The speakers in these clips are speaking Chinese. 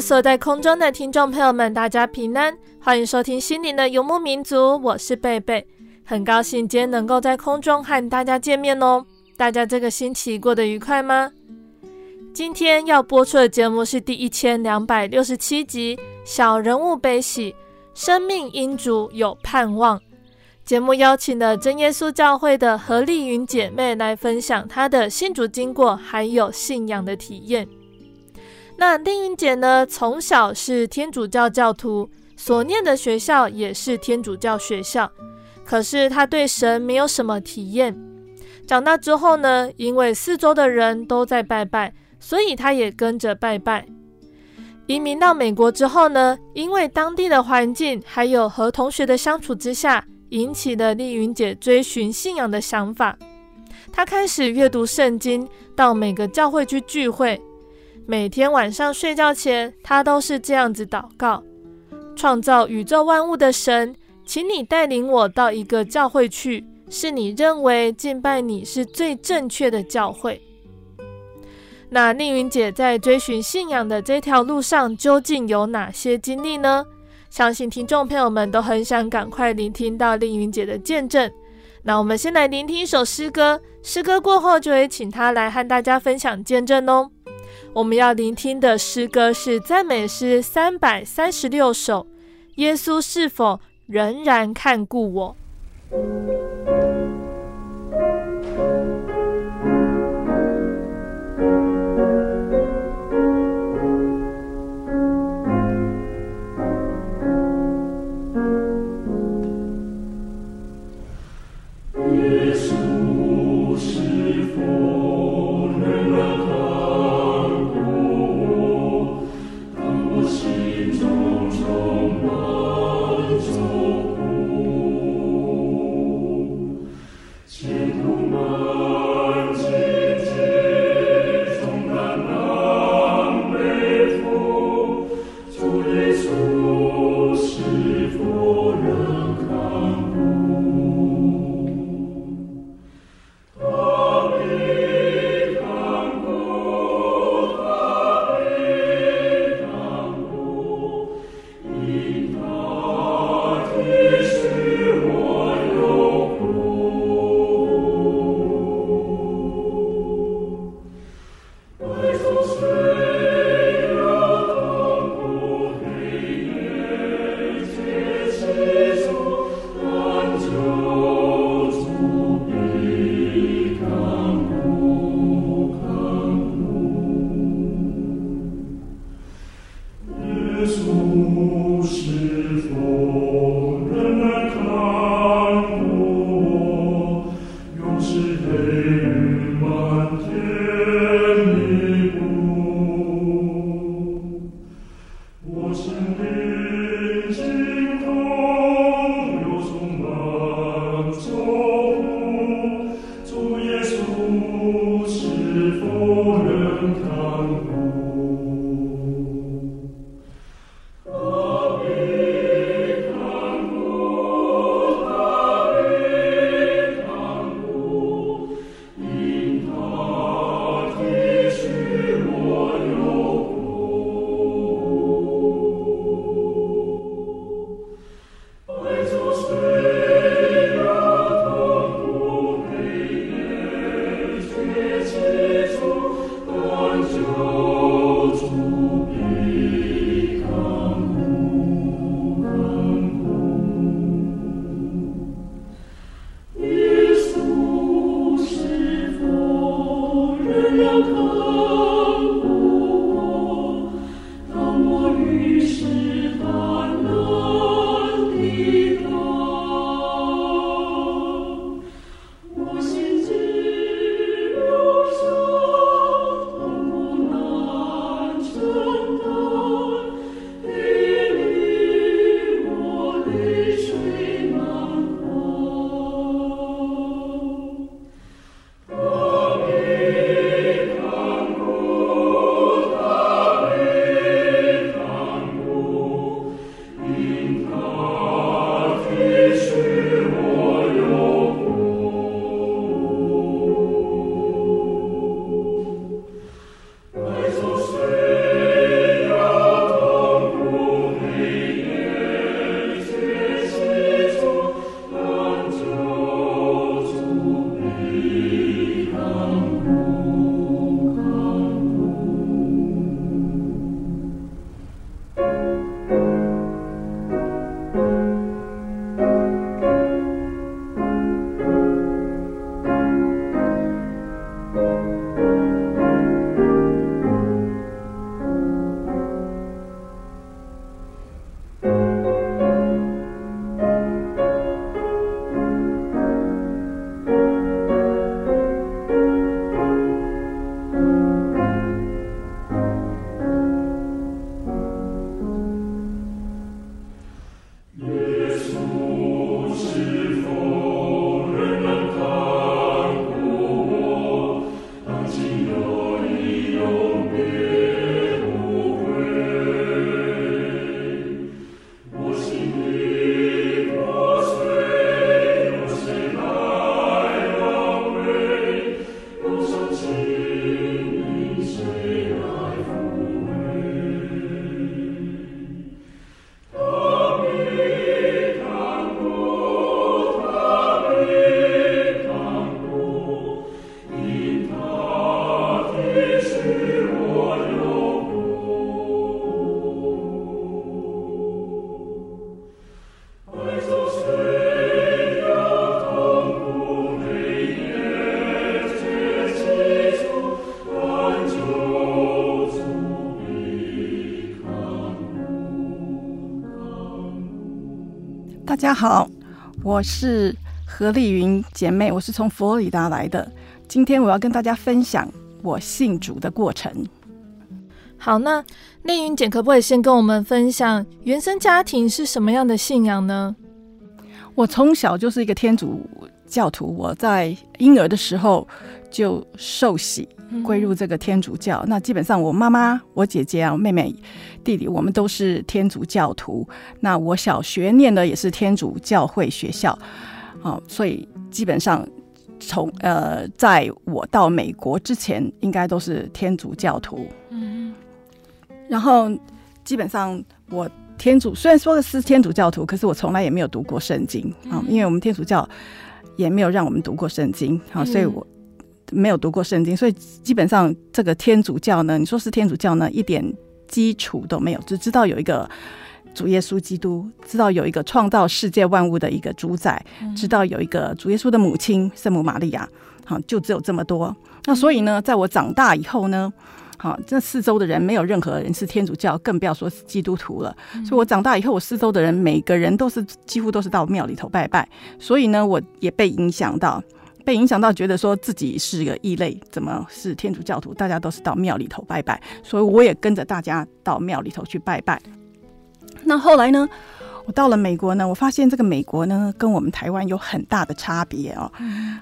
所在空中的听众朋友们，大家平安，欢迎收听心灵的游牧民族，我是贝贝，很高兴今天能够在空中和大家见面哦。大家这个星期过得愉快吗？今天要播出的节目是第一千两百六十七集《小人物悲喜，生命因主有盼望》。节目邀请了真耶稣教会的何丽云姐妹来分享她的信主经过，还有信仰的体验。那丽云姐呢，从小是天主教教徒，所念的学校也是天主教学校。可是她对神没有什么体验。长大之后呢，因为四周的人都在拜拜，所以她也跟着拜拜。移民到美国之后呢，因为当地的环境还有和同学的相处之下，引起了丽云姐追寻信仰的想法。她开始阅读圣经，到每个教会去聚会。每天晚上睡觉前，他都是这样子祷告：创造宇宙万物的神，请你带领我到一个教会去，是你认为敬拜你是最正确的教会。那丽云姐在追寻信仰的这条路上，究竟有哪些经历呢？相信听众朋友们都很想赶快聆听到丽云姐的见证。那我们先来聆听一首诗歌，诗歌过后就会请她来和大家分享见证哦。我们要聆听的诗歌是赞美诗三百三十六首。耶稣是否仍然看顾我？家好，我是何丽云姐妹，我是从佛罗里达来的。今天我要跟大家分享我信主的过程。好，那丽云姐可不可以先跟我们分享原生家庭是什么样的信仰呢？我从小就是一个天主教徒，我在婴儿的时候就受洗。归入这个天主教，那基本上我妈妈、我姐姐啊、我妹妹、弟弟，我们都是天主教徒。那我小学念的也是天主教会学校，哦，所以基本上从呃，在我到美国之前，应该都是天主教徒。嗯，然后基本上我天主虽然说的是天主教徒，可是我从来也没有读过圣经啊，因为我们天主教也没有让我们读过圣经啊，所以我。没有读过圣经，所以基本上这个天主教呢，你说是天主教呢，一点基础都没有，只知道有一个主耶稣基督，知道有一个创造世界万物的一个主宰，知道有一个主耶稣的母亲圣母玛利亚，好，就只有这么多。那所以呢，在我长大以后呢，好，这四周的人没有任何人是天主教，更不要说是基督徒了。所以我长大以后，我四周的人每个人都是几乎都是到庙里头拜拜，所以呢，我也被影响到。被影响到，觉得说自己是个异类，怎么是天主教徒？大家都是到庙里头拜拜，所以我也跟着大家到庙里头去拜拜。那后来呢，我到了美国呢，我发现这个美国呢，跟我们台湾有很大的差别哦。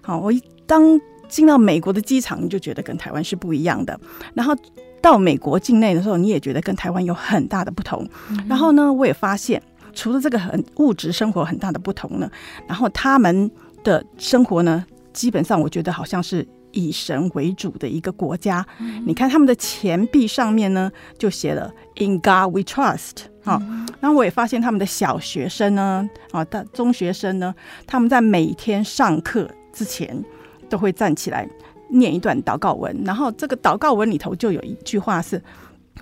好，我一当进到美国的机场，你就觉得跟台湾是不一样的。然后到美国境内的时候，你也觉得跟台湾有很大的不同。然后呢，我也发现，除了这个很物质生活很大的不同呢，然后他们的生活呢。基本上，我觉得好像是以神为主的一个国家。嗯、你看他们的钱币上面呢，就写了 “In God We Trust”。好，然后我也发现他们的小学生呢，啊，大中学生呢，他们在每天上课之前都会站起来念一段祷告文。然后这个祷告文里头就有一句话是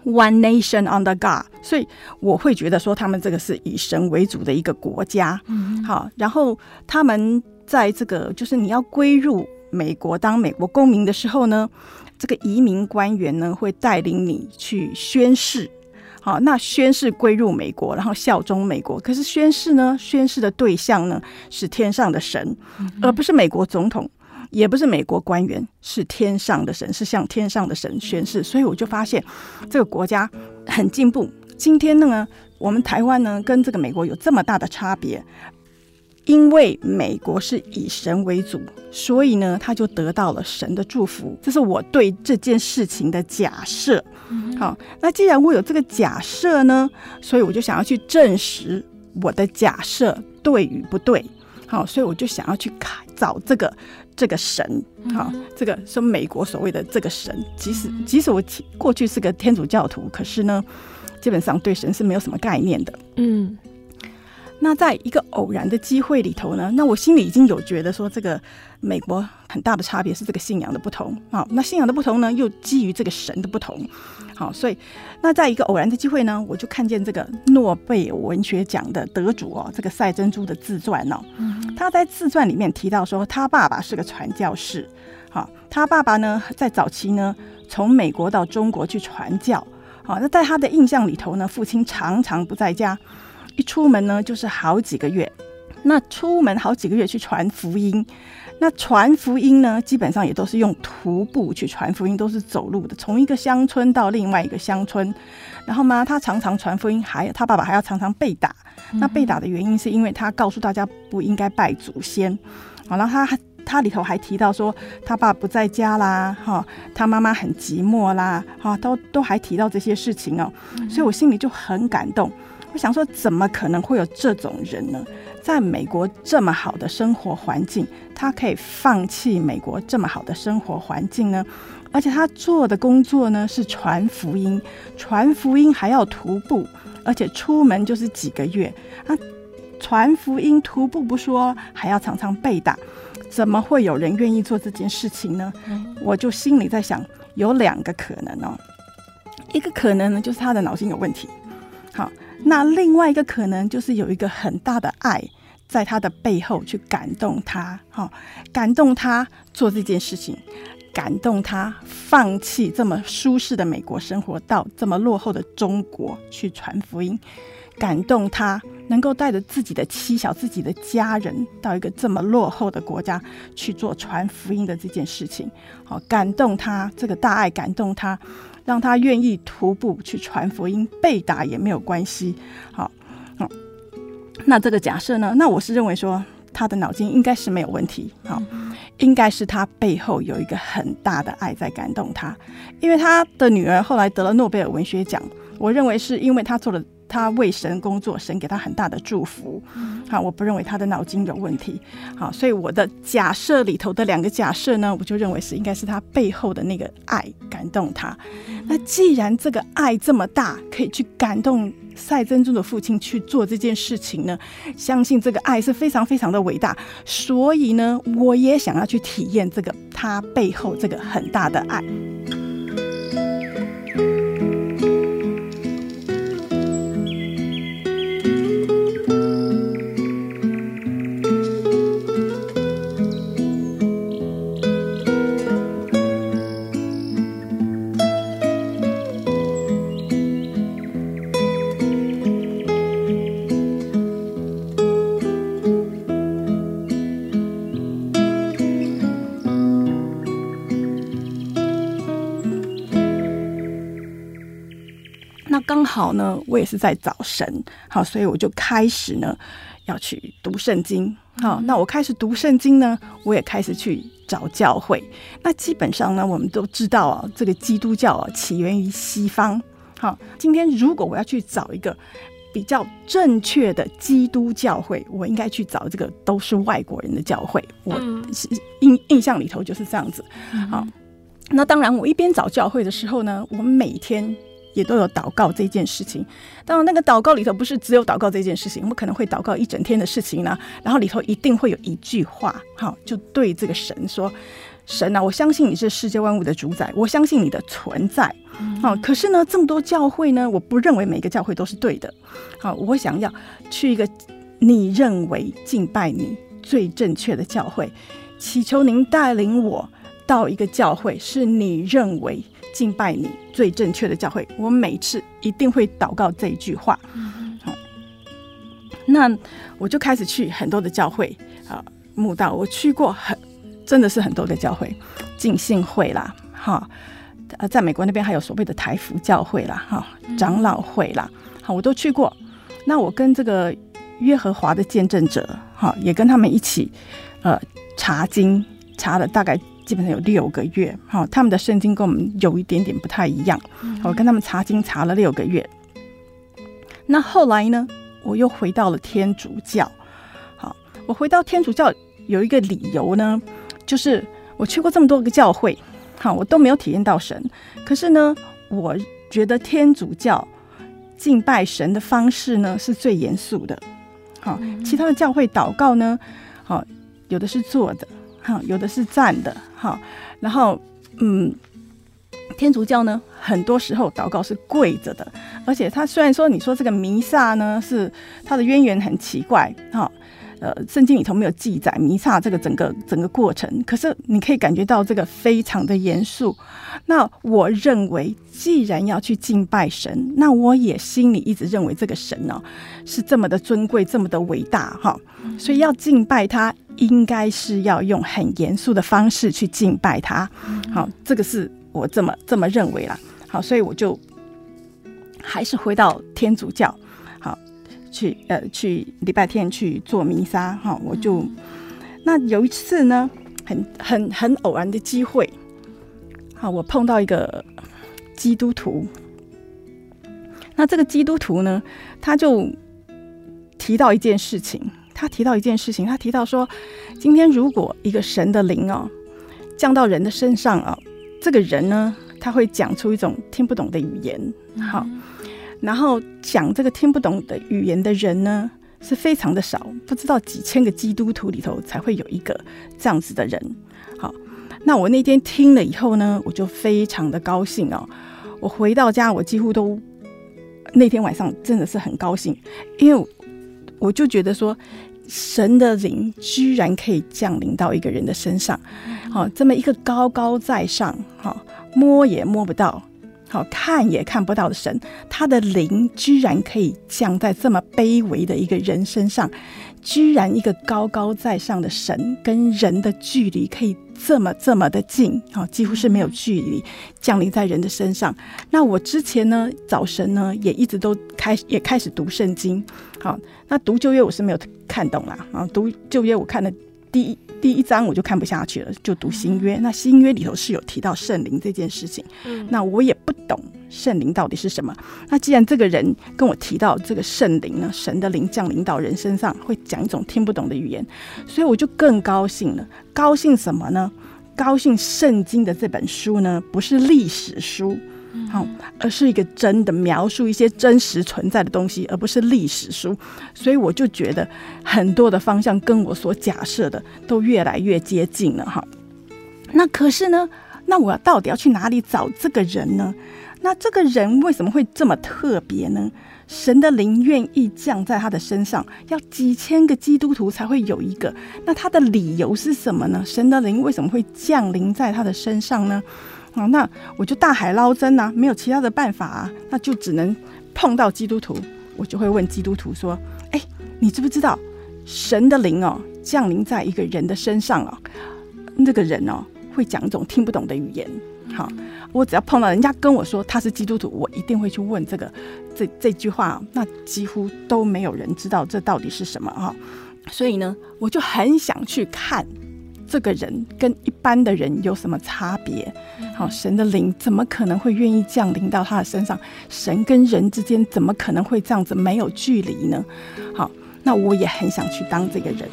“One Nation Under God”。所以我会觉得说，他们这个是以神为主的一个国家。嗯，好，然后他们。在这个就是你要归入美国当美国公民的时候呢，这个移民官员呢会带领你去宣誓。好，那宣誓归入美国，然后效忠美国。可是宣誓呢，宣誓的对象呢是天上的神，而不是美国总统，也不是美国官员，是天上的神，是向天上的神宣誓。所以我就发现这个国家很进步。今天呢，我们台湾呢跟这个美国有这么大的差别。因为美国是以神为主，所以呢，他就得到了神的祝福。这是我对这件事情的假设。好，那既然我有这个假设呢，所以我就想要去证实我的假设对与不对。好，所以我就想要去看找这个这个神。好，这个是美国所谓的这个神。即使即使我过去是个天主教徒，可是呢，基本上对神是没有什么概念的。嗯。那在一个偶然的机会里头呢，那我心里已经有觉得说，这个美国很大的差别是这个信仰的不同。好，那信仰的不同呢，又基于这个神的不同。好，所以那在一个偶然的机会呢，我就看见这个诺贝尔文学奖的得主哦，这个赛珍珠的自传哦，他在自传里面提到说，他爸爸是个传教士。好，他爸爸呢，在早期呢，从美国到中国去传教。好，那在他的印象里头呢，父亲常常不在家。一出门呢，就是好几个月。那出门好几个月去传福音，那传福音呢，基本上也都是用徒步去传福音，都是走路的，从一个乡村到另外一个乡村。然后嘛，他常常传福音，还他爸爸还要常常被打。那被打的原因是因为他告诉大家不应该拜祖先。好，然后他他里头还提到说，他爸不在家啦，哈，他妈妈很寂寞啦，哈，都都还提到这些事情哦。所以我心里就很感动。我想说，怎么可能会有这种人呢？在美国这么好的生活环境，他可以放弃美国这么好的生活环境呢？而且他做的工作呢是传福音，传福音还要徒步，而且出门就是几个月。啊，传福音徒步不说，还要常常被打，怎么会有人愿意做这件事情呢？我就心里在想，有两个可能哦。一个可能呢，就是他的脑筋有问题。好。那另外一个可能就是有一个很大的爱在他的背后去感动他，哈，感动他做这件事情，感动他放弃这么舒适的美国生活，到这么落后的中国去传福音，感动他能够带着自己的妻小、自己的家人到一个这么落后的国家去做传福音的这件事情，好，感动他这个大爱，感动他。让他愿意徒步去传福音，被打也没有关系。好，好，那这个假设呢？那我是认为说他的脑筋应该是没有问题。好，应该是他背后有一个很大的爱在感动他，因为他的女儿后来得了诺贝尔文学奖，我认为是因为他做了。他为神工作，神给他很大的祝福。好，我不认为他的脑筋有问题。好，所以我的假设里头的两个假设呢，我就认为是应该是他背后的那个爱感动他。那既然这个爱这么大，可以去感动赛珍珠的父亲去做这件事情呢，相信这个爱是非常非常的伟大。所以呢，我也想要去体验这个他背后这个很大的爱。好呢，我也是在找神，好，所以我就开始呢要去读圣经。好，那我开始读圣经呢，我也开始去找教会。那基本上呢，我们都知道啊，这个基督教啊起源于西方。好，今天如果我要去找一个比较正确的基督教会，我应该去找这个都是外国人的教会。我印印象里头就是这样子。好，那当然，我一边找教会的时候呢，我每天。也都有祷告这件事情，当然那个祷告里头不是只有祷告这件事情，我们可能会祷告一整天的事情呢。然后里头一定会有一句话，好，就对这个神说：“神啊，我相信你是世界万物的主宰，我相信你的存在。好，可是呢，这么多教会呢，我不认为每个教会都是对的。好，我想要去一个你认为敬拜你最正确的教会。”祈求您带领我到一个教会，是你认为敬拜你最正确的教会。我每次一定会祷告这一句话。好，那我就开始去很多的教会啊，慕道。我去过很，真的是很多的教会，浸信会啦，哈，呃，在美国那边还有所谓的台福教会啦，哈，长老会啦，好，我都去过。那我跟这个约和华的见证者，哈，也跟他们一起，呃。查经查了大概基本上有六个月，哈，他们的圣经跟我们有一点点不太一样。我跟他们查经查了六个月。那后来呢，我又回到了天主教。好，我回到天主教有一个理由呢，就是我去过这么多个教会，好，我都没有体验到神。可是呢，我觉得天主教敬拜神的方式呢是最严肃的。好，其他的教会祷告呢，好。有的是坐的，哈，有的是站的，哈，然后，嗯，天主教呢，很多时候祷告是跪着的，而且他虽然说你说这个弥撒呢是它的渊源很奇怪，哈。呃，圣经里头没有记载弥撒这个整个整个过程，可是你可以感觉到这个非常的严肃。那我认为，既然要去敬拜神，那我也心里一直认为这个神呢、是这么的尊贵，这么的伟大哈。所以要敬拜他，应该是要用很严肃的方式去敬拜他。好，这个是我这么这么认为啦。好，所以我就还是回到天主教。去呃，去礼拜天去做弥撒哈，我就那有一次呢，很很很偶然的机会，好，我碰到一个基督徒，那这个基督徒呢，他就提到一件事情，他提到一件事情，他提到说，今天如果一个神的灵哦降到人的身上啊，这个人呢，他会讲出一种听不懂的语言，好。然后讲这个听不懂的语言的人呢，是非常的少，不知道几千个基督徒里头才会有一个这样子的人。好，那我那天听了以后呢，我就非常的高兴哦。我回到家，我几乎都那天晚上真的是很高兴，因为我就觉得说，神的灵居然可以降临到一个人的身上，好，这么一个高高在上，哈，摸也摸不到。好，看也看不到的神，他的灵居然可以降在这么卑微的一个人身上，居然一个高高在上的神跟人的距离可以这么这么的近，好，几乎是没有距离降临在人的身上。那我之前呢，早晨呢也一直都开也开始读圣经，好，那读旧约我是没有看懂啦，啊，读旧约我看的第一。第一章我就看不下去了，就读新约。那新约里头是有提到圣灵这件事情，那我也不懂圣灵到底是什么。那既然这个人跟我提到这个圣灵呢，神的灵降临到人身上，会讲一种听不懂的语言，所以我就更高兴了。高兴什么呢？高兴圣经的这本书呢，不是历史书。好，而是一个真的描述一些真实存在的东西，而不是历史书。所以我就觉得很多的方向跟我所假设的都越来越接近了哈。那可是呢，那我到底要去哪里找这个人呢？那这个人为什么会这么特别呢？神的灵愿意降在他的身上，要几千个基督徒才会有一个。那他的理由是什么呢？神的灵为什么会降临在他的身上呢？啊，那我就大海捞针呐，没有其他的办法啊，那就只能碰到基督徒，我就会问基督徒说：“哎，你知不知道神的灵哦降临在一个人的身上哦，那个人哦会讲一种听不懂的语言。”好，我只要碰到人家跟我说他是基督徒，我一定会去问这个这这句话。那几乎都没有人知道这到底是什么哈，所以呢，我就很想去看。这个人跟一般的人有什么差别？好，神的灵怎么可能会愿意降临到他的身上？神跟人之间怎么可能会这样子没有距离呢？好，那我也很想去当这个人。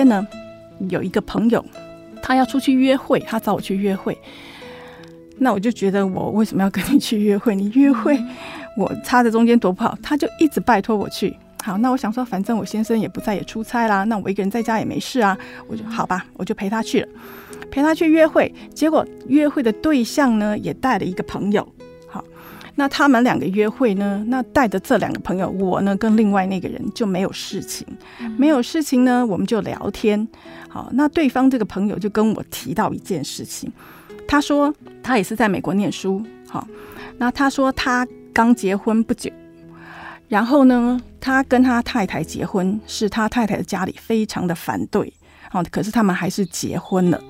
天呢，有一个朋友，他要出去约会，他找我去约会。那我就觉得我为什么要跟你去约会？你约会，我插在中间多不好。他就一直拜托我去。好，那我想说，反正我先生也不在，也出差啦，那我一个人在家也没事啊，我就好吧，我就陪他去了，陪他去约会。结果约会的对象呢，也带了一个朋友。好，那他们两个约会呢，那带着这两个朋友，我呢跟另外那个人就没有事情，没有事情呢，我们就聊天。好，那对方这个朋友就跟我提到一件事情，他说他也是在美国念书。好，那他说他刚结婚不久。然后呢，他跟他太太结婚，是他太太的家里非常的反对，好，可是他们还是结婚了，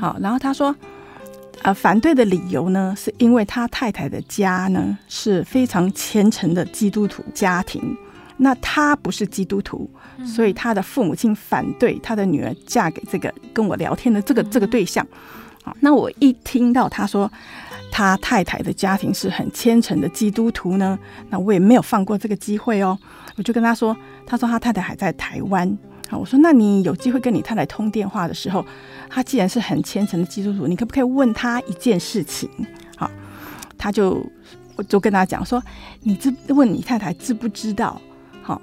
好，然后他说，呃，反对的理由呢，是因为他太太的家呢是非常虔诚的基督徒家庭，那他不是基督徒，所以他的父母亲反对他的女儿嫁给这个跟我聊天的这个这个对象，好，那我一听到他说。他太太的家庭是很虔诚的基督徒呢，那我也没有放过这个机会哦。我就跟他说，他说他太太还在台湾，好，我说那你有机会跟你太太通电话的时候，他既然是很虔诚的基督徒，你可不可以问他一件事情？好，他就我就跟他讲说，你知问你太太知不知道？好，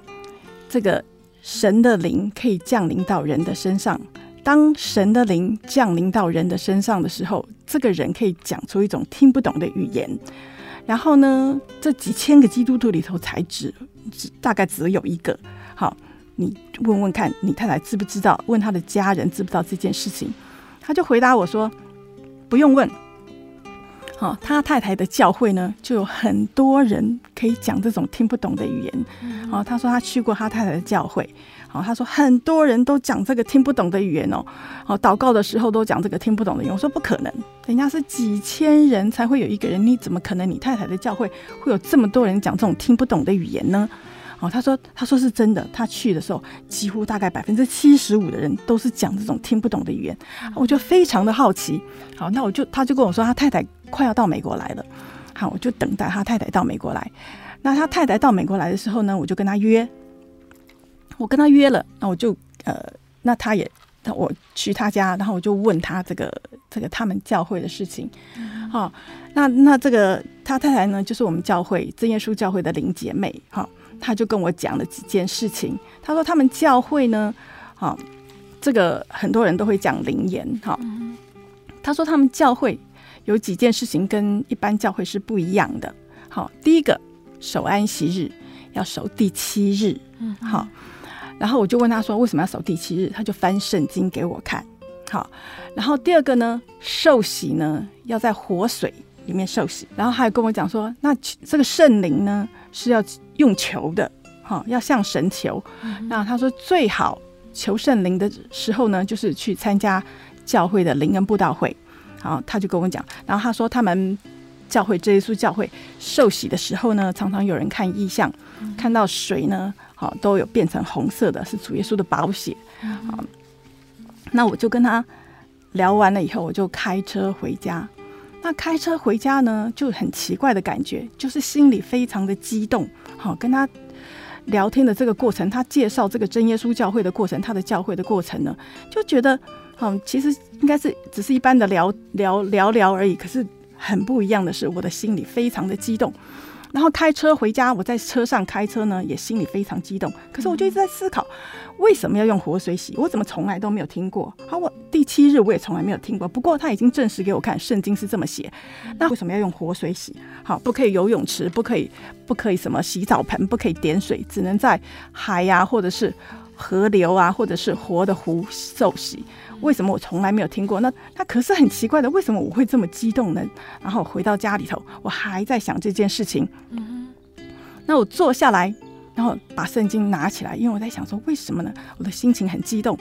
这个神的灵可以降临到人的身上。当神的灵降临到人的身上的时候，这个人可以讲出一种听不懂的语言。然后呢，这几千个基督徒里头才只只大概只有一个。好，你问问看你太太知不知道？问他的家人知不知道这件事情？他就回答我说：“不用问。”好，他太太的教会呢，就有很多人可以讲这种听不懂的语言。好，他说他去过他太太的教会。好他说很多人都讲这个听不懂的语言哦，哦，祷告的时候都讲这个听不懂的语言。我说不可能，人家是几千人才会有一个人，你怎么可能？你太太的教会会有这么多人讲这种听不懂的语言呢？哦，他说他说是真的，他去的时候几乎大概百分之七十五的人都是讲这种听不懂的语言。我就非常的好奇，好，那我就他就跟我说他太太快要到美国来了，好，我就等待他太太到美国来。那他太太到美国来的时候呢，我就跟他约。我跟他约了，那我就呃，那他也，那我去他家，然后我就问他这个这个他们教会的事情，好、那那这个他太太呢，就是我们教会真耶稣教会的林姐妹，哈、哦，他就跟我讲了几件事情。他说他们教会呢，好、哦，这个很多人都会讲灵言，哈、哦，他说他们教会有几件事情跟一般教会是不一样的。好、哦，第一个守安息日要守第七日，嗯，好、哦。然后我就问他说：“为什么要守第七日？”他就翻圣经给我看。好，然后第二个呢，受洗呢要在活水里面受洗。然后还有跟我讲说，那这个圣灵呢是要用求的，哈，要向神求。嗯、那他说最好求圣灵的时候呢，就是去参加教会的灵恩布道会。好，他就跟我讲，然后他说他们教会这一稣教会受洗的时候呢，常常有人看异象，嗯、看到水呢。好，都有变成红色的，是主耶稣的宝血。好，那我就跟他聊完了以后，我就开车回家。那开车回家呢，就很奇怪的感觉，就是心里非常的激动。好，跟他聊天的这个过程，他介绍这个真耶稣教会的过程，他的教会的过程呢，就觉得，好，其实应该是只是一般的聊聊聊聊而已。可是很不一样的是，我的心里非常的激动。然后开车回家，我在车上开车呢，也心里非常激动。可是我就一直在思考，为什么要用活水洗？我怎么从来都没有听过？好，我第七日我也从来没有听过。不过他已经证实给我看，圣经是这么写。那为什么要用活水洗？好，不可以游泳池，不可以，不可以什么洗澡盆，不可以点水，只能在海呀、啊，或者是河流啊，或者是活的湖受洗。为什么我从来没有听过？那那可是很奇怪的，为什么我会这么激动呢？然后回到家里头，我还在想这件事情。嗯，那我坐下来，然后把圣经拿起来，因为我在想说，为什么呢？我的心情很激动，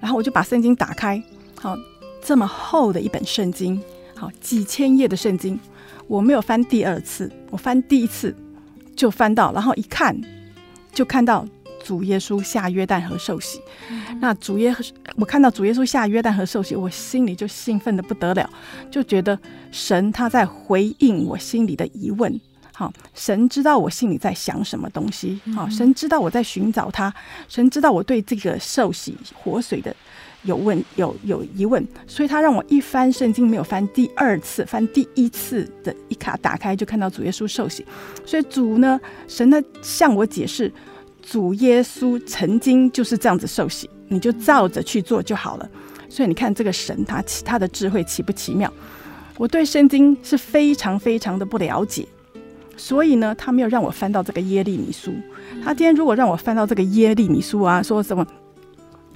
然后我就把圣经打开。好，这么厚的一本圣经，好，几千页的圣经，我没有翻第二次，我翻第一次就翻到，然后一看就看到。主耶稣下约旦河受洗，嗯、那主耶我看到主耶稣下约旦河受洗，我心里就兴奋的不得了，就觉得神他在回应我心里的疑问。好，神知道我心里在想什么东西。好，神知道我在寻找他，神知道我对这个受洗活水的有问有有疑问，所以他让我一翻圣经没有翻第二次，翻第一次的一卡打开就看到主耶稣受洗，所以主呢，神呢向我解释，主耶稣曾经就是这样子受洗，你就照着去做就好了。所以你看这个神他他的智慧奇不奇妙？我对圣经是非常非常的不了解，所以呢，他没有让我翻到这个耶利米书。他今天如果让我翻到这个耶利米书啊，说什么？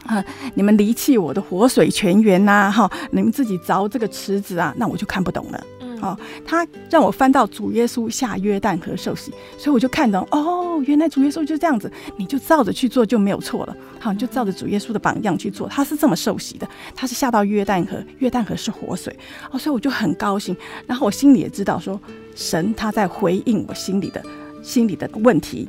啊！你们离弃我的活水泉源呐，哈！你们自己凿这个池子啊，那我就看不懂了。哦，他让我翻到主耶稣下约旦河受洗，所以我就看到哦，原来主耶稣就这样子，你就照着去做就没有错了。好，你就照着主耶稣的榜样去做，他是这么受洗的，他是下到约旦河，约旦河是活水哦，所以我就很高兴。然后我心里也知道说，神他在回应我心里的心里的问题。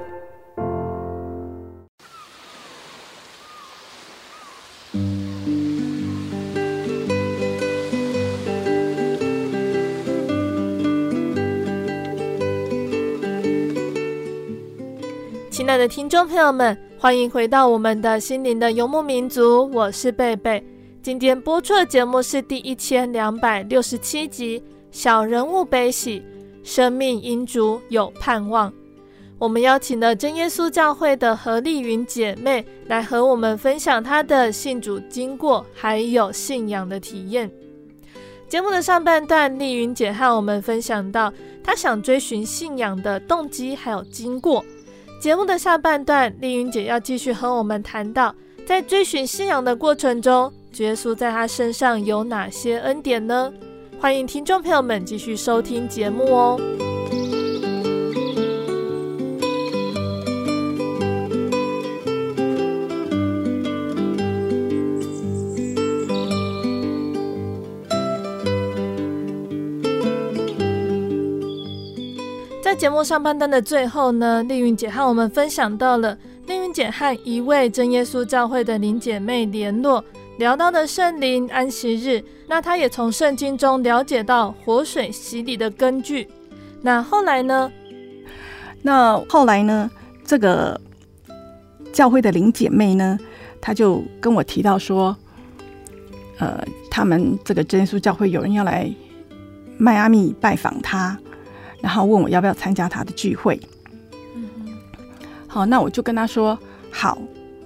亲爱的听众朋友们，欢迎回到我们的心灵的游牧民族，我是贝贝。今天播出的节目是第一千两百六十七集《小人物悲喜，生命因主有盼望》。我们邀请了真耶稣教会的何丽云姐妹来和我们分享她的信主经过，还有信仰的体验。节目的上半段，丽云姐和我们分享到她想追寻信仰的动机还有经过。节目的下半段，丽云姐要继续和我们谈到，在追寻信仰的过程中，耶稣在他身上有哪些恩典呢？欢迎听众朋友们继续收听节目哦。在节目上半段的最后呢，丽云姐和我们分享到了丽云姐和一位真耶稣教会的林姐妹联络，聊到的圣灵安息日。那她也从圣经中了解到活水洗礼的根据。那后来呢？那后来呢？这个教会的林姐妹呢，她就跟我提到说，呃，他们这个真耶稣教会有人要来迈阿密拜访她。然后问我要不要参加他的聚会，嗯哼，好，那我就跟他说好，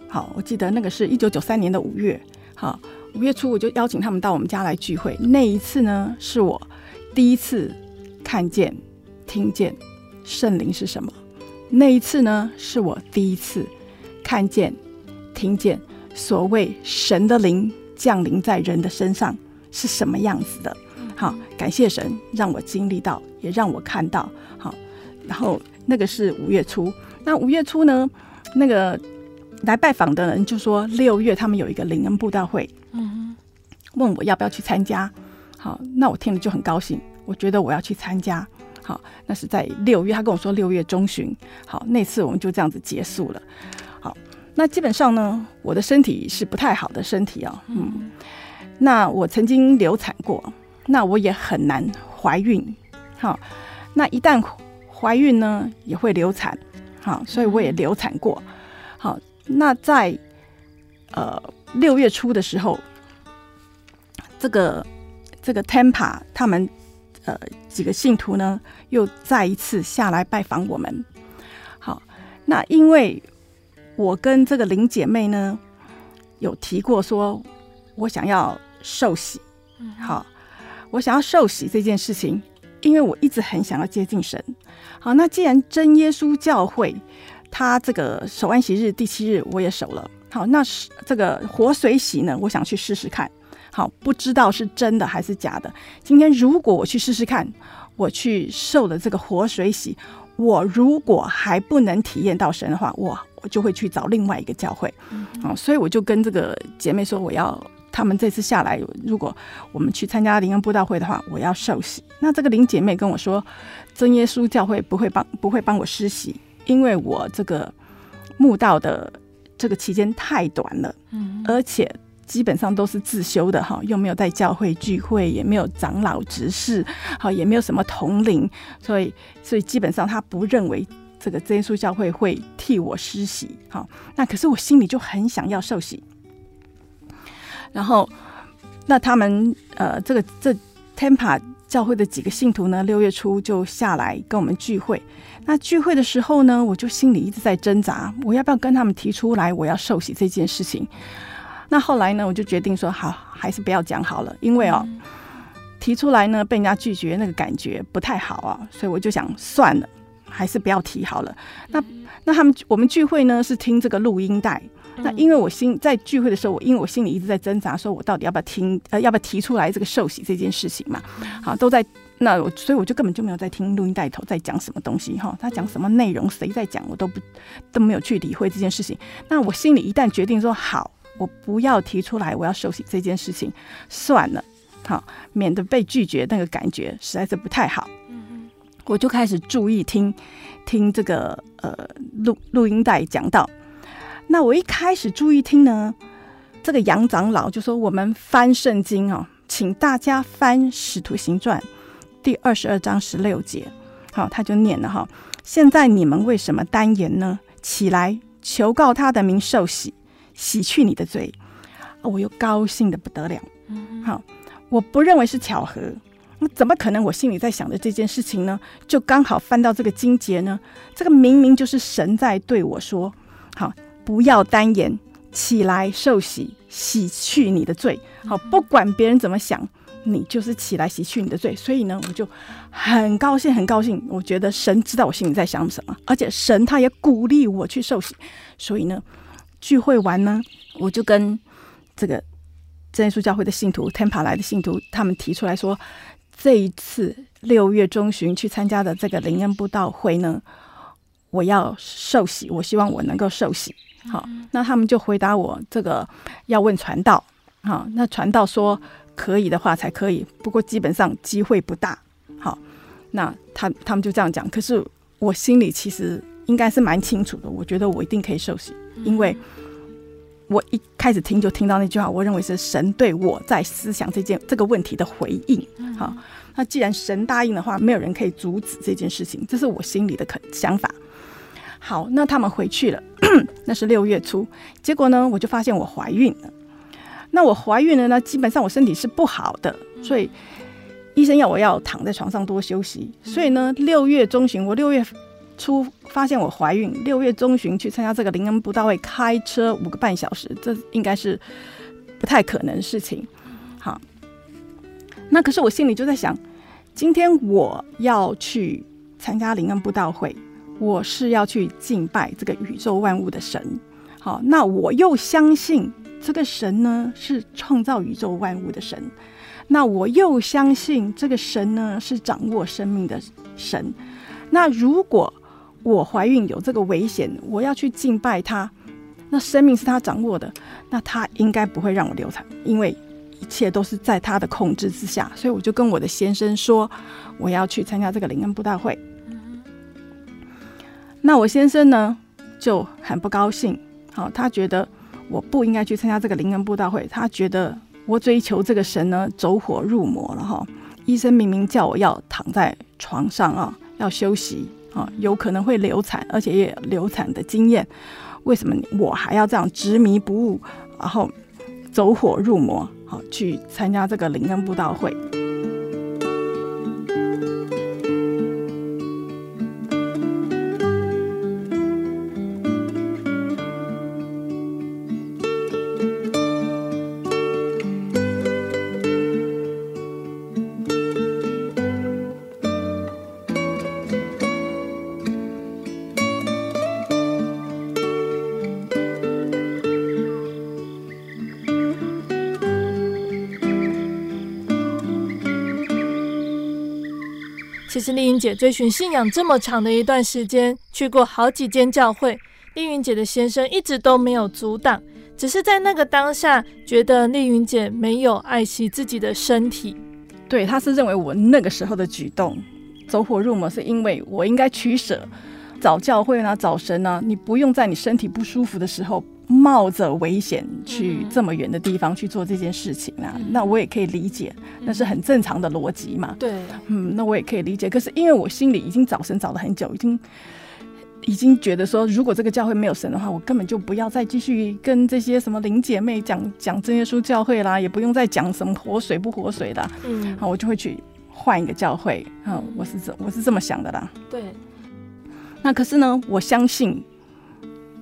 好，我记得那个是一九九三年的五月，好，五月初我就邀请他们到我们家来聚会。那一次呢，是我第一次看见、听见圣灵是什么。那一次呢，是我第一次看见、听见所谓神的灵降临在人的身上是什么样子的。好，感谢神让我经历到，也让我看到。好，然后那个是五月初。那五月初呢，那个来拜访的人就说六月他们有一个灵恩布道会，嗯，问我要不要去参加。好，那我听了就很高兴，我觉得我要去参加。好，那是在六月，他跟我说六月中旬。好，那次我们就这样子结束了。好，那基本上呢，我的身体是不太好的身体哦。嗯，那我曾经流产过。那我也很难怀孕，好，那一旦怀孕呢，也会流产，好，所以我也流产过，好，那在呃六月初的时候，这个这个 Tampa 他们呃几个信徒呢，又再一次下来拜访我们，好，那因为我跟这个林姐妹呢有提过说，我想要受洗，好。我想要受洗这件事情，因为我一直很想要接近神。好，那既然真耶稣教会，他这个守安息日第七日我也守了。好，那是这个活水洗呢，我想去试试看。好，不知道是真的还是假的。今天如果我去试试看，我去受了这个活水洗，我如果还不能体验到神的话，我我就会去找另外一个教会。好，所以我就跟这个姐妹说，我要他们这次下来，如果我们去参加灵恩布道会的话，我要受洗。那这个林姐妹跟我说，真耶稣教会不会帮不会帮我施洗，因为我这个慕道的这个期间太短了，而且。基本上都是自修的哈，又没有在教会聚会，也没有长老执事，好，也没有什么统领，所以所以基本上他不认为这个真耶稣教会会替我施洗，好，那可是我心里就很想要受洗，然后那他们呃这个这 Tampa 教会的几个信徒呢，六月初就下来跟我们聚会，那聚会的时候呢，我就心里一直在挣扎，我要不要跟他们提出来我要受洗这件事情。那后来呢，我就决定说好，还是不要讲好了，因为哦，提出来呢被人家拒绝，那个感觉不太好啊，所以我就想算了，还是不要提好了。那那他们我们聚会呢是听这个录音带，那因为我心在聚会的时候，我因为我心里一直在挣扎，说我到底要不要听呃要不要提出来这个受洗这件事情嘛，好都在那我所以我就根本就没有在听录音带头在讲什么东西哈，他讲什么内容谁在讲我都不都没有去理会这件事情。那我心里一旦决定说好。我不要提出来，我要受洗这件事情，算了，好，免得被拒绝，那个感觉实在是不太好。嗯，我就开始注意听，听这个呃录录音带讲道。那我一开始注意听呢，这个杨长老就说：“我们翻圣经哦，请大家翻《使徒行传》第二十二章十六节。”好，他就念了哈。现在你们为什么单言呢？起来，求告他的名受洗。洗去你的罪，我又高兴的不得了。好，我不认为是巧合，那怎么可能？我心里在想的这件事情呢，就刚好翻到这个经节呢？这个明明就是神在对我说：“好，不要单言，起来受洗，洗去你的罪。”好，不管别人怎么想，你就是起来洗去你的罪。所以呢，我就很高兴，很高兴。我觉得神知道我心里在想什么，而且神他也鼓励我去受洗。所以呢。聚会完呢，我就跟这个真耶稣教会的信徒，Tampa 来的信徒，他们提出来说，这一次六月中旬去参加的这个灵恩布道会呢，我要受洗，我希望我能够受洗。好，那他们就回答我，这个要问传道。好，那传道说可以的话才可以，不过基本上机会不大。好，那他他们就这样讲，可是我心里其实应该是蛮清楚的，我觉得我一定可以受洗。因为我一开始听就听到那句话，我认为是神对我在思想这件这个问题的回应。好，那既然神答应的话，没有人可以阻止这件事情，这是我心里的可想法。好，那他们回去了，那是六月初，结果呢，我就发现我怀孕了。那我怀孕了呢，基本上我身体是不好的，所以医生要我要躺在床上多休息。所以呢，六月中旬，我六月。初发现我怀孕，六月中旬去参加这个灵恩布道会，开车五个半小时，这应该是不太可能的事情。好，那可是我心里就在想，今天我要去参加灵恩布道会，我是要去敬拜这个宇宙万物的神。好，那我又相信这个神呢是创造宇宙万物的神，那我又相信这个神呢是掌握生命的神。那如果我怀孕有这个危险，我要去敬拜他。那生命是他掌握的，那他应该不会让我流产，因为一切都是在他的控制之下。所以我就跟我的先生说，我要去参加这个灵恩布道会。那我先生呢就很不高兴，好，他觉得我不应该去参加这个灵恩布道会，他觉得我追求这个神呢走火入魔了哈。医生明明叫我要躺在床上啊，要休息。啊，有可能会流产，而且也流产的经验。为什么我还要这样执迷不悟，然后走火入魔，好去参加这个灵恩布道会？云姐追寻信仰这么长的一段时间，去过好几间教会，丽云姐的先生一直都没有阻挡，只是在那个当下，觉得丽云姐没有爱惜自己的身体。对，他是认为我那个时候的举动走火入魔，是因为我应该取舍，找教会呢、啊，找神呢、你不用在你身体不舒服的时候。冒着危险去这么远的地方去做这件事情啊，嗯、那我也可以理解，那是很正常的逻辑嘛。对，嗯，那我也可以理解。可是因为我心里已经找神找了很久，已经已经觉得说，如果这个教会没有神的话，我根本就不要再继续跟这些什么灵姐妹讲讲真耶稣教会啦，也不用再讲什么活水不活水的。嗯，好，我就会去换一个教会。嗯，我是这我是这么想的啦。对。那可是呢，我相信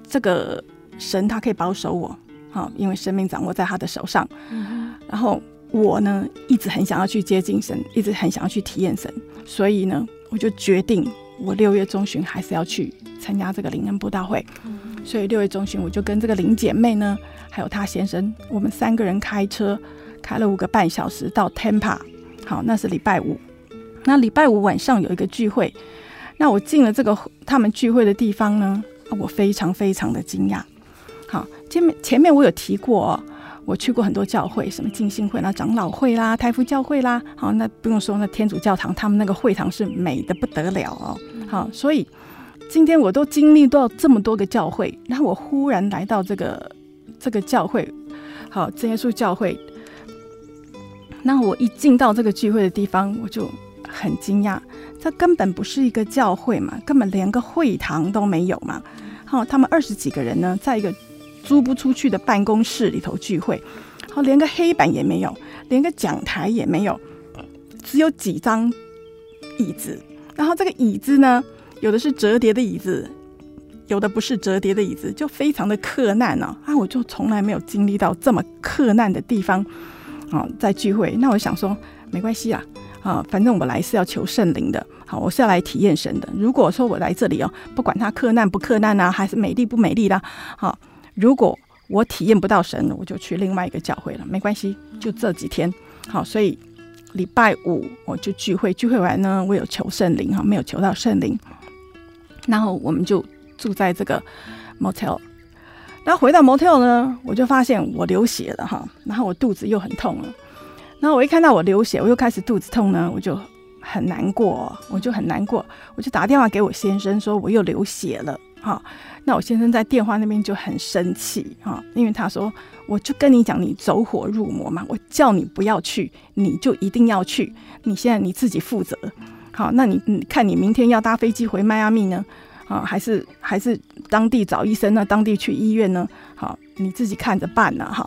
这个。神他可以保守我，好，因为生命掌握在他的手上。嗯、然后我呢，一直很想要去接近神，一直很想要去体验神，所以呢，我就决定，我六月中旬还是要去参加这个灵恩布道会。嗯、所以六月中旬，我就跟这个林姐妹呢，还有她先生，我们三个人开车开了五个半小时到 Tampa。好，那是礼拜五。那礼拜五晚上有一个聚会，那我进了这个他们聚会的地方呢，我非常非常的惊讶。好，前面前面我有提过，哦，我去过很多教会，什么浸信会啦、长老会啦、台福教会啦。好，那不用说，那天主教堂他们那个会堂是美的不得了哦。好，所以今天我都经历到这么多个教会，然后我忽然来到这个这个教会，好，真耶稣教会。那我一进到这个聚会的地方，我就很惊讶，这根本不是一个教会嘛，根本连个会堂都没有嘛。好，他们二十几个人呢，在一个。租不出去的办公室里头聚会，好，连个黑板也没有，连个讲台也没有，只有几张椅子。然后这个椅子呢，有的是折叠的椅子，有的不是折叠的椅子，就非常的克难呢。啊，我就从来没有经历到这么克难的地方啊，在聚会。那我想说，没关系啊，啊，反正我来是要求圣灵的，好，我是要来体验神的。如果说我来这里哦，不管它克难不克难啊，还是美丽不美丽啦，好。如果我体验不到神，我就去另外一个教会了，没关系，就这几天。好，所以礼拜五我就聚会，聚会完呢，我有求圣灵哈，没有求到圣灵。然后我们就住在这个 motel。然后回到 motel 呢，我就发现我流血了哈，然后我肚子又很痛了。然后我一看到我流血，我又开始肚子痛呢，我就很难过，我就很难过，我就打电话给我先生说我又流血了哈。那我先生在电话那边就很生气哈，因为他说，我就跟你讲，你走火入魔嘛，我叫你不要去，你就一定要去，你现在你自己负责。好，那你你看你明天要搭飞机回迈阿密呢，啊，还是还是当地找医生呢？当地去医院呢？好，你自己看着办呢，哈。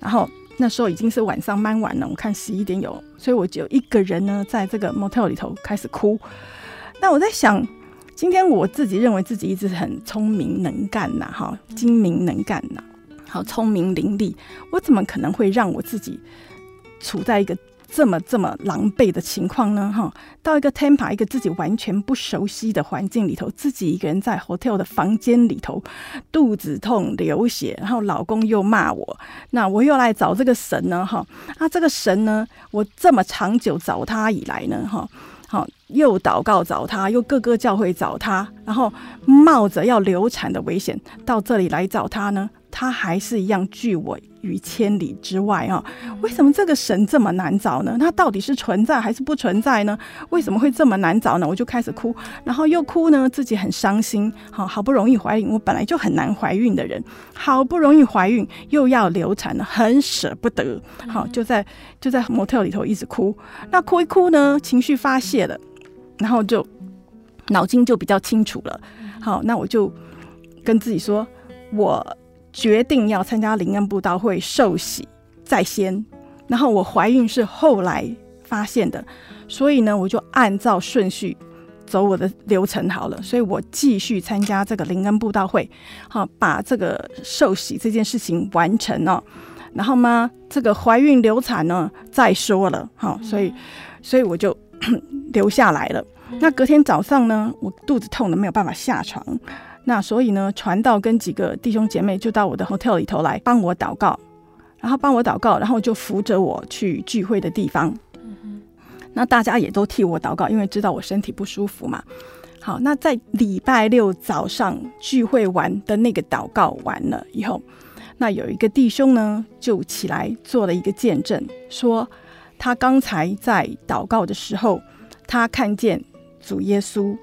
然后那时候已经是晚上蛮晚了，我看十一点有，所以我就一个人呢，在这个 motel 里头开始哭。那我在想。今天我自己认为自己一直很聪明能干呐，哈，精明能干呐，好聪明伶俐，我怎么可能会让我自己处在一个这么这么狼狈的情况呢？哈，到一个 Tampa 一个自己完全不熟悉的环境里头，自己一个人在 hotel 的房间里头，肚子痛流血，然后老公又骂我，那我又来找这个神呢？哈，啊，这个神呢，我这么长久找他以来呢，哈。好，又祷告找他，又各个教会找他，然后冒着要流产的危险到这里来找他呢，他还是一样拒我于千里之外啊！为什么这个神这么难找呢？他到底是存在还是不存在呢？为什么会这么难找呢？我就开始哭，然后又哭呢，自己很伤心。好，好不容易怀孕，我本来就很难怀孕的人，好不容易怀孕又要流产了，很舍不得。好，就在就在 motel 里头一直哭。那哭一哭呢，情绪发泄了，然后就脑筋就比较清楚了。好，那我就跟自己说，我。决定要参加灵恩布道会受洗在先，然后我怀孕是后来发现的，所以呢，我就按照顺序走我的流程好了，所以我继续参加这个灵恩布道会，好，把这个受洗这件事情完成了，然后嘛，这个怀孕流产呢再说了，好，所以所以我就 留下来了。那隔天早上呢，我肚子痛的没有办法下床。那所以呢，传道跟几个弟兄姐妹就到我的 hotel 里头来帮我祷告，然后帮我祷告，然后就扶着我去聚会的地方。那大家也都替我祷告，因为知道我身体不舒服嘛。好，那在礼拜六早上聚会完的那个祷告完了以后，那有一个弟兄呢就起来做了一个见证，说他刚才在祷告的时候，他看见主耶稣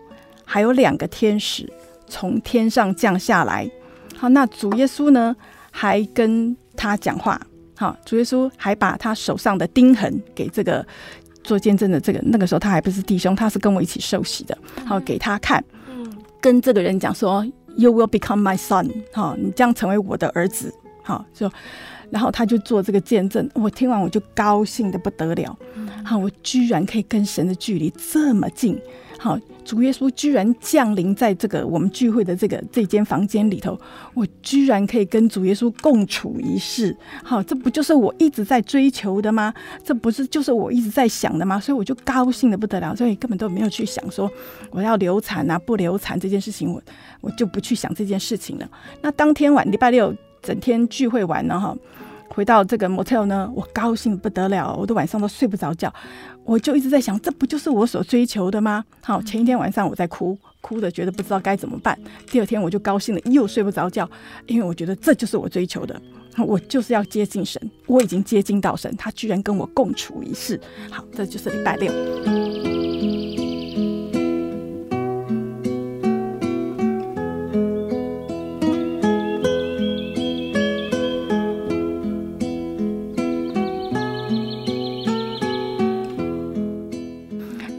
还有两个天使从天上降下来。好，那主耶稣呢还跟他讲话。好，主耶稣还把他手上的钉痕给这个做见证的这个，那个时候他还不是弟兄，他是跟我一起受洗的。好，给他看，跟这个人讲说，You will become my son。好，你将成为我的儿子。好，就然后他就做这个见证，我听完我就高兴的不得了。好，我居然可以跟神的距离这么近。好，主耶稣居然降临在这个我们聚会的这个这间房间里头，我居然可以跟主耶稣共处一室。好，这不就是我一直在追求的吗？这不是就是我一直在想的吗？所以我就高兴得不得了，所以根本都没有去想说我要流产啊不流产这件事情，我我就不去想这件事情了。那当天晚礼拜六整天聚会完了哈。回到这个 motel 呢，我高兴不得了，我都晚上都睡不着觉，我就一直在想，这不就是我所追求的吗？好，前一天晚上我在哭，哭的觉得不知道该怎么办。第二天我就高兴的又睡不着觉，因为我觉得这就是我追求的，我就是要接近神，我已经接近到神，他居然跟我共处一室。好，这就是礼拜六。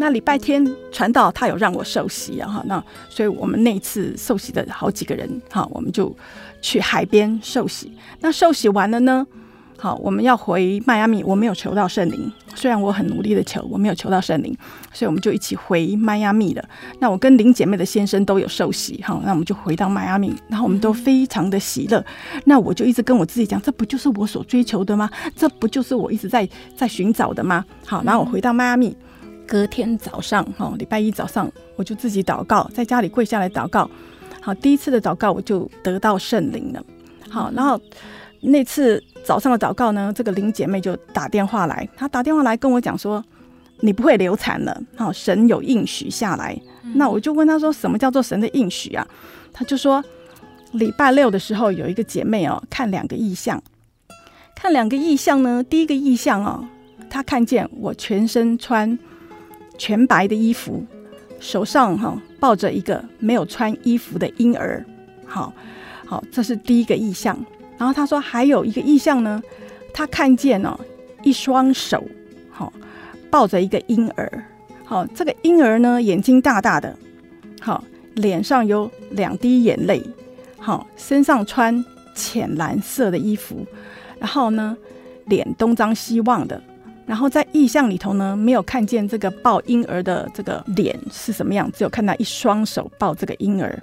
那礼拜天传道他有让我受洗啊，哈，那所以我们那次受洗的好几个人，哈，我们就去海边受洗。那受洗完了呢，好，我们要回迈阿密，我没有求到圣灵，虽然我很努力的求，我没有求到圣灵，所以我们就一起回迈阿密了。那我跟林姐妹的先生都有受洗，哈，那我们就回到迈阿密，然后我们都非常的喜乐。那我就一直跟我自己讲，这不就是我所追求的吗？这不就是我一直在在寻找的吗？好，然后我回到迈阿密。隔天早上，哈，礼拜一早上，我就自己祷告，在家里跪下来祷告。好，第一次的祷告，我就得到圣灵了。好，然后那次早上的祷告呢，这个林姐妹就打电话来，她打电话来跟我讲说，你不会流产了。好，神有应许下来。那我就问她说，什么叫做神的应许啊？她就说，礼拜六的时候有一个姐妹哦，看两个意象，看两个意象呢，第一个意象哦，她看见我全身穿。全白的衣服，手上哈抱着一个没有穿衣服的婴儿，好好，这是第一个意象。然后他说还有一个意象呢，他看见哦一双手，好抱着一个婴儿，好这个婴儿呢眼睛大大的，好脸上有两滴眼泪，好身上穿浅蓝色的衣服，然后呢脸东张西望的。然后在意象里头呢，没有看见这个抱婴儿的这个脸是什么样，只有看到一双手抱这个婴儿。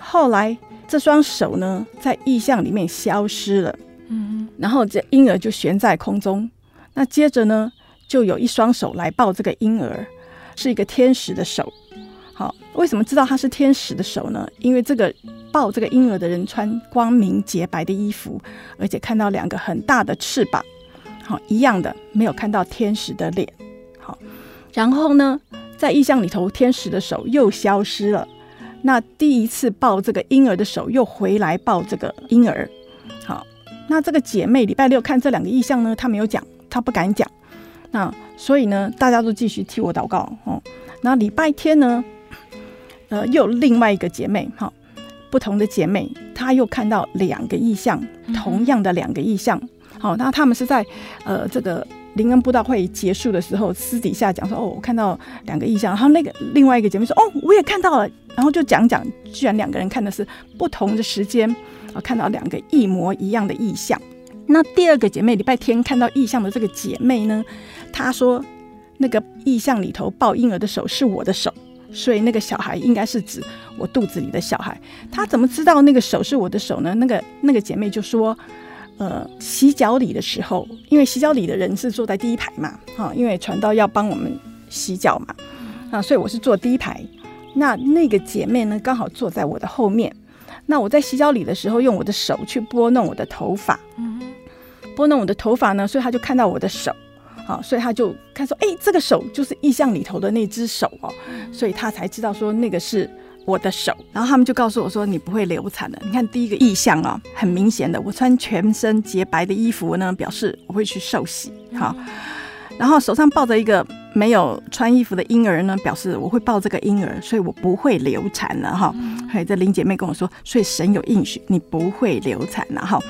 后来这双手呢，在意象里面消失了。嗯然后这婴儿就悬在空中。那接着呢，就有一双手来抱这个婴儿，是一个天使的手。好，为什么知道他是天使的手呢？因为这个抱这个婴儿的人穿光明洁白的衣服，而且看到两个很大的翅膀。好，一样的，没有看到天使的脸。好，然后呢，在意象里头，天使的手又消失了。那第一次抱这个婴儿的手又回来抱这个婴儿。好，那这个姐妹礼拜六看这两个意象呢，她没有讲，她不敢讲。那所以呢，大家都继续替我祷告。哦，那礼拜天呢，呃，又另外一个姐妹，哈，不同的姐妹，她又看到两个意象，同样的两个意象。好，那他们是在呃这个灵恩布道会结束的时候，私底下讲说，哦，我看到两个意象。然后那个另外一个姐妹说，哦，我也看到了。然后就讲讲，居然两个人看的是不同的时间，啊，看到两个一模一样的意象。那第二个姐妹礼拜天看到意象的这个姐妹呢，她说那个意象里头抱婴儿的手是我的手，所以那个小孩应该是指我肚子里的小孩。她怎么知道那个手是我的手呢？那个那个姐妹就说。呃，洗脚礼的时候，因为洗脚礼的人是坐在第一排嘛，哈，因为传道要帮我们洗脚嘛，啊，所以我是坐第一排。那那个姐妹呢，刚好坐在我的后面。那我在洗脚礼的时候，用我的手去拨弄我的头发，拨弄我的头发呢，所以她就看到我的手，好，所以他就看说，哎、欸，这个手就是意象里头的那只手哦，所以他才知道说那个是我的手。然后他们就告诉我说，你不会流产的。你看第一个意象啊，很明显的，我穿全身洁白的衣服呢，表示我会去受洗。好，然后手上抱着一个没有穿衣服的婴儿呢，表示我会抱这个婴儿，所以我不会流产了哈。还有这林姐妹跟我说，所以神有应许，你不会流产了哈。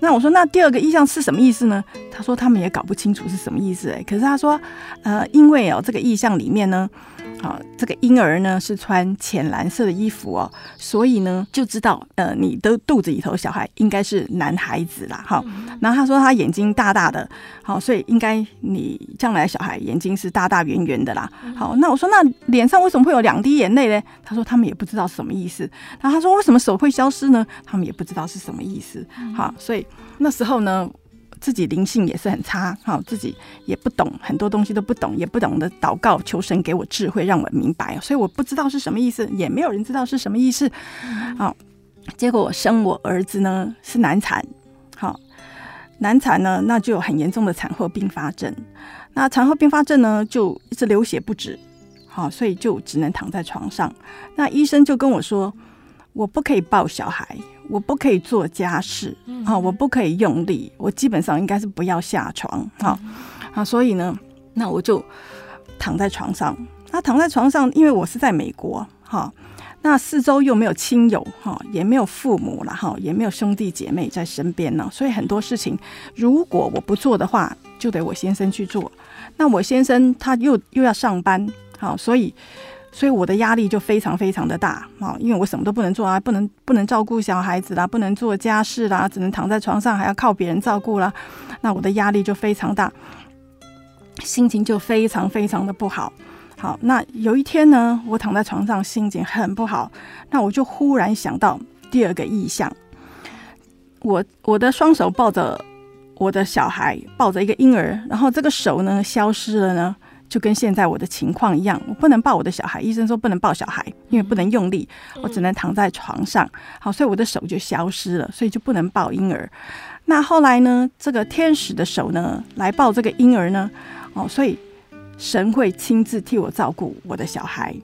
那我说，那第二个意象是什么意思呢？他说他们也搞不清楚是什么意思哎、欸。可是他说，呃，因为哦，这个意象里面呢。好，这个婴儿呢是穿浅蓝色的衣服哦，所以呢就知道，呃，你的肚子里头小孩应该是男孩子啦。好，然后他说他眼睛大大的，好，所以应该你将来小孩眼睛是大大圆圆的啦。好，那我说那脸上为什么会有两滴眼泪呢？他说他们也不知道什么意思。然后他说为什么手会消失呢？他们也不知道是什么意思。好，所以那时候呢。自己灵性也是很差，好，自己也不懂很多东西都不懂，也不懂得祷告求神给我智慧，让我明白，所以我不知道是什么意思，也没有人知道是什么意思。好，结果我生我儿子呢是难产，好，难产呢那就有很严重的产后并发症，那产后并发症呢就一直流血不止，好，所以就只能躺在床上。那医生就跟我说，我不可以抱小孩。我不可以做家事，好，我不可以用力，我基本上应该是不要下床，好，啊，所以呢，那我就躺在床上。那躺在床上，因为我是在美国，哈，那四周又没有亲友，哈，也没有父母了，哈，也没有兄弟姐妹在身边呢，所以很多事情，如果我不做的话，就得我先生去做。那我先生他又又要上班，好，所以。所以我的压力就非常非常的大啊，因为我什么都不能做啊，不能不能照顾小孩子啦，不能做家事啦，只能躺在床上，还要靠别人照顾啦。那我的压力就非常大，心情就非常非常的不好。好，那有一天呢，我躺在床上，心情很不好，那我就忽然想到第二个意象，我我的双手抱着我的小孩，抱着一个婴儿，然后这个手呢消失了呢。就跟现在我的情况一样，我不能抱我的小孩，医生说不能抱小孩，因为不能用力，我只能躺在床上。好，所以我的手就消失了，所以就不能抱婴儿。那后来呢，这个天使的手呢，来抱这个婴儿呢，哦，所以神会亲自替我照顾我的小孩。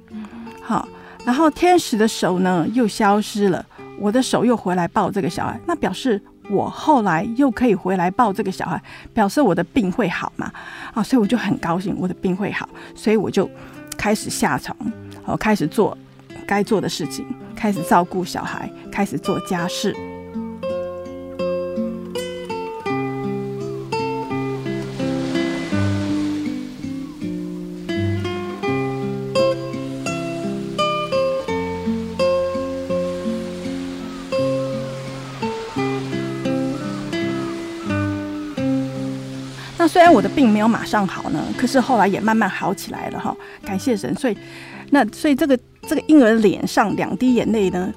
好，然后天使的手呢又消失了，我的手又回来抱这个小孩，那表示。我后来又可以回来抱这个小孩，表示我的病会好嘛？啊，所以我就很高兴，我的病会好，所以我就开始下床，我开始做该做的事情，开始照顾小孩，开始做家事。我的病没有马上好呢，可是后来也慢慢好起来了哈，感谢神。所以，那所以这个这个婴儿脸上两滴眼泪呢，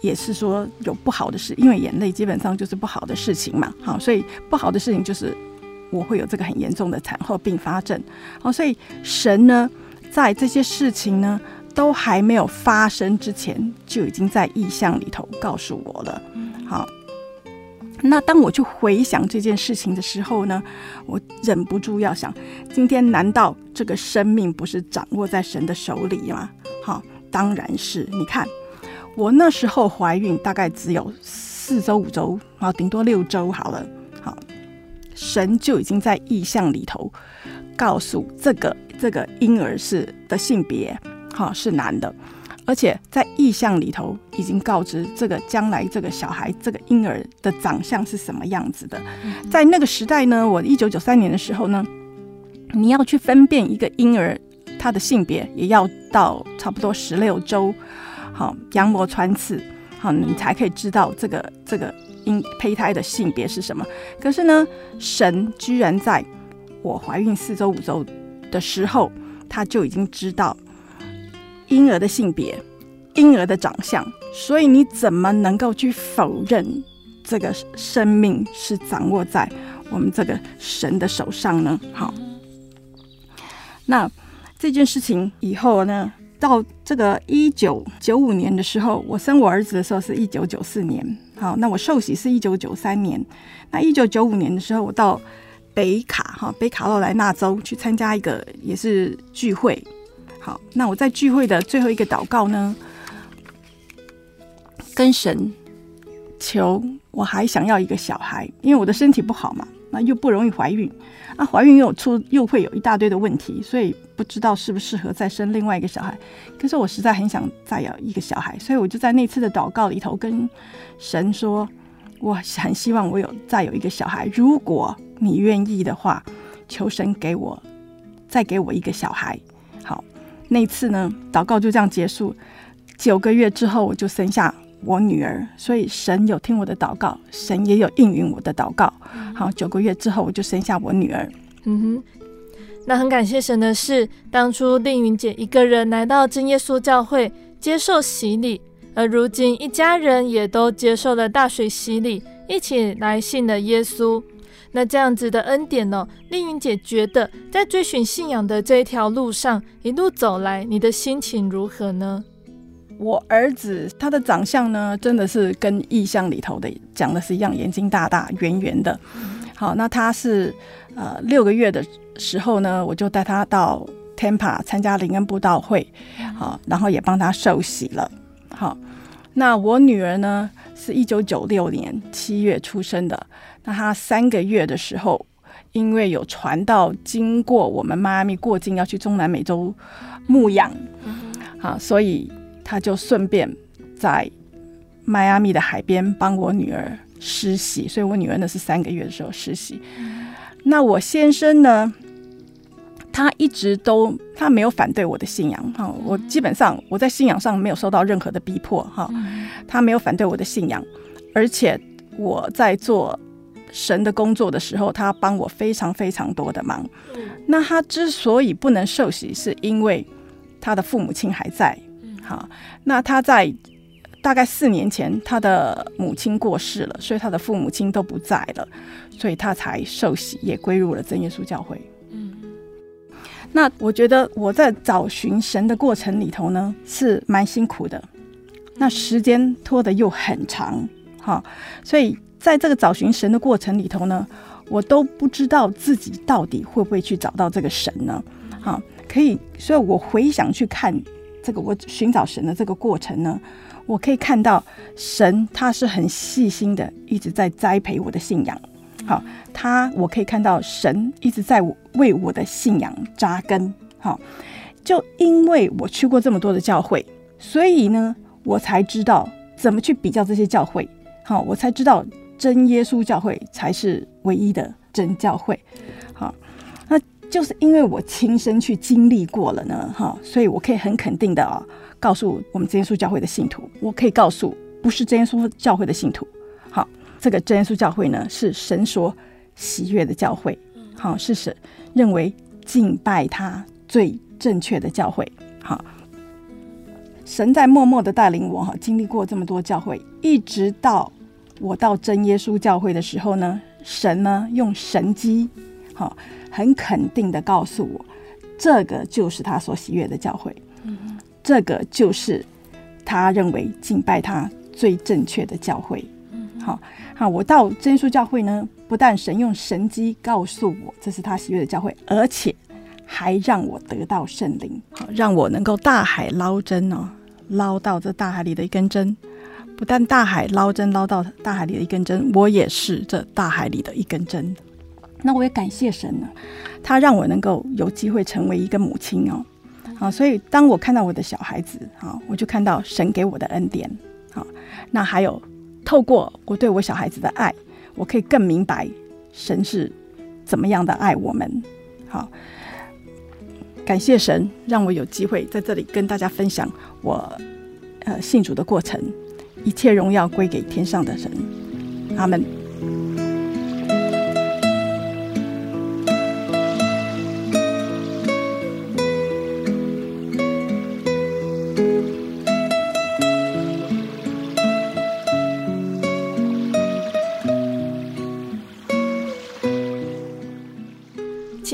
也是说有不好的事，因为眼泪基本上就是不好的事情嘛。好，所以不好的事情就是我会有这个很严重的产后并发症。好，所以神呢，在这些事情呢都还没有发生之前，就已经在意象里头告诉我了。好。那当我去回想这件事情的时候呢，我忍不住要想：今天难道这个生命不是掌握在神的手里吗？好，当然是。你看，我那时候怀孕大概只有四周五周，啊，顶多六周好了。好，神就已经在意象里头告诉这个这个婴儿是的性别，好，是男的。而且在意象里头已经告知这个将来这个小孩这个婴儿的长相是什么样子的。在那个时代呢，我一九九三年的时候呢，你要去分辨一个婴儿他的性别，也要到差不多十六周，好，羊膜穿刺，好，你才可以知道这个这个婴胚胎的性别是什么。可是呢，神居然在我怀孕四周五周的时候，他就已经知道。婴儿的性别，婴儿的长相，所以你怎么能够去否认这个生命是掌握在我们这个神的手上呢？好，那这件事情以后呢，到这个一九九五年的时候，我生我儿子的时候是一九九四年，好，那我受洗是一九九三年，那一九九五年的时候，我到北卡哈北卡罗来纳州去参加一个也是聚会。好，那我在聚会的最后一个祷告呢，跟神求我还想要一个小孩，因为我的身体不好嘛，那又不容易怀孕，啊，怀孕又出又会有一大堆的问题，所以不知道适不适合再生另外一个小孩。可是我实在很想再有一个小孩，所以我就在那次的祷告里头跟神说，我很希望我有再有一个小孩，如果你愿意的话，求神给我再给我一个小孩。好那次呢，祷告就这样结束。九个月之后，我就生下我女儿。所以神有听我的祷告，神也有应允我的祷告。好，九个月之后，我就生下我女儿。嗯哼，那很感谢神的是，当初令云姐一个人来到真耶稣教会接受洗礼，而如今一家人也都接受了大水洗礼，一起来信了耶稣。那这样子的恩典呢、哦？令云姐觉得，在追寻信仰的这一条路上，一路走来，你的心情如何呢？我儿子他的长相呢，真的是跟意象里头的讲的是一样，眼睛大大、圆圆的。好，那他是呃六个月的时候呢，我就带他到 Tampa 参加灵恩布道会，好，然后也帮他受洗了。好，那我女儿呢，是一九九六年七月出生的。那她三个月的时候，因为有传到经过我们迈阿密过境要去中南美洲牧养，啊，所以她就顺便在迈阿密的海边帮我女儿实习，所以我女儿呢是三个月的时候实习。那我先生呢，他一直都他没有反对我的信仰，哈，我基本上我在信仰上没有受到任何的逼迫，哈，他没有反对我的信仰，而且我在做。神的工作的时候，他帮我非常非常多的忙。那他之所以不能受洗，是因为他的父母亲还在。好，那他在大概四年前，他的母亲过世了，所以他的父母亲都不在了，所以他才受洗，也归入了真耶稣教会。那我觉得我在找寻神的过程里头呢，是蛮辛苦的。那时间拖得又很长，哈，所以。在这个找寻神的过程里头呢，我都不知道自己到底会不会去找到这个神呢？好，可以，所以我回想去看这个我寻找神的这个过程呢，我可以看到神他是很细心的，一直在栽培我的信仰。好，他我可以看到神一直在为我的信仰扎根。好，就因为我去过这么多的教会，所以呢，我才知道怎么去比较这些教会。好，我才知道。真耶稣教会才是唯一的真教会，好，那就是因为我亲身去经历过了呢，哈，所以我可以很肯定的啊，告诉我们真耶稣教会的信徒，我可以告诉不是真耶稣教会的信徒，这个真耶稣教会呢是神所喜悦的教会，好，是神认为敬拜他最正确的教会，好，神在默默的带领我哈，经历过这么多教会，一直到。我到真耶稣教会的时候呢，神呢用神机，好，很肯定的告诉我，这个就是他所喜悦的教会，嗯，这个就是他认为敬拜他最正确的教会，嗯，好，好，我到真耶稣教会呢，不但神用神迹告诉我这是他喜悦的教会，而且还让我得到圣灵，好，让我能够大海捞针哦，捞到这大海里的一根针。不但大海捞针捞到大海里的一根针，我也是这大海里的一根针。那我也感谢神呢，他让我能够有机会成为一个母亲哦。好，所以当我看到我的小孩子，好，我就看到神给我的恩典。好，那还有透过我对我小孩子的爱，我可以更明白神是怎么样的爱我们。好，感谢神让我有机会在这里跟大家分享我呃信主的过程。一切荣耀归给天上的神，阿门。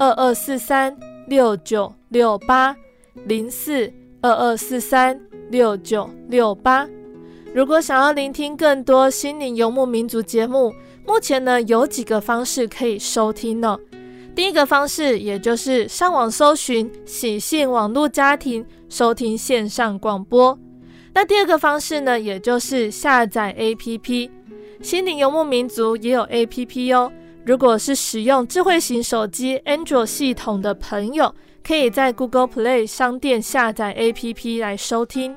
二二四三六九六八零四二二四三六九六八。如果想要聆听更多心灵游牧民族节目，目前呢有几个方式可以收听呢？第一个方式，也就是上网搜寻喜信网络家庭收听线上广播。那第二个方式呢，也就是下载 APP。心灵游牧民族也有 APP 哦。如果是使用智慧型手机 Android 系统的朋友，可以在 Google Play 商店下载 APP 来收听。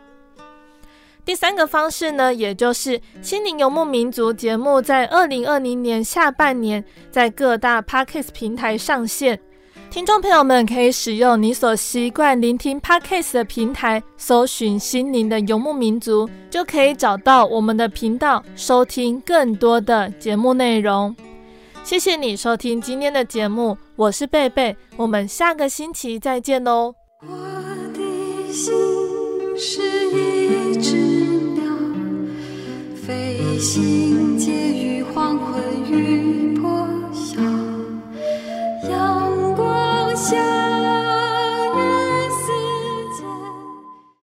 第三个方式呢，也就是心灵游牧民族节目在二零二零年下半年在各大 Podcast 平台上线，听众朋友们可以使用你所习惯聆听 Podcast 的平台，搜寻心灵的游牧民族，就可以找到我们的频道，收听更多的节目内容。谢谢你收听今天的节目我是贝贝我们下个星期再见哦。我的心是一只鸟飞行介于黄昏与破晓阳光下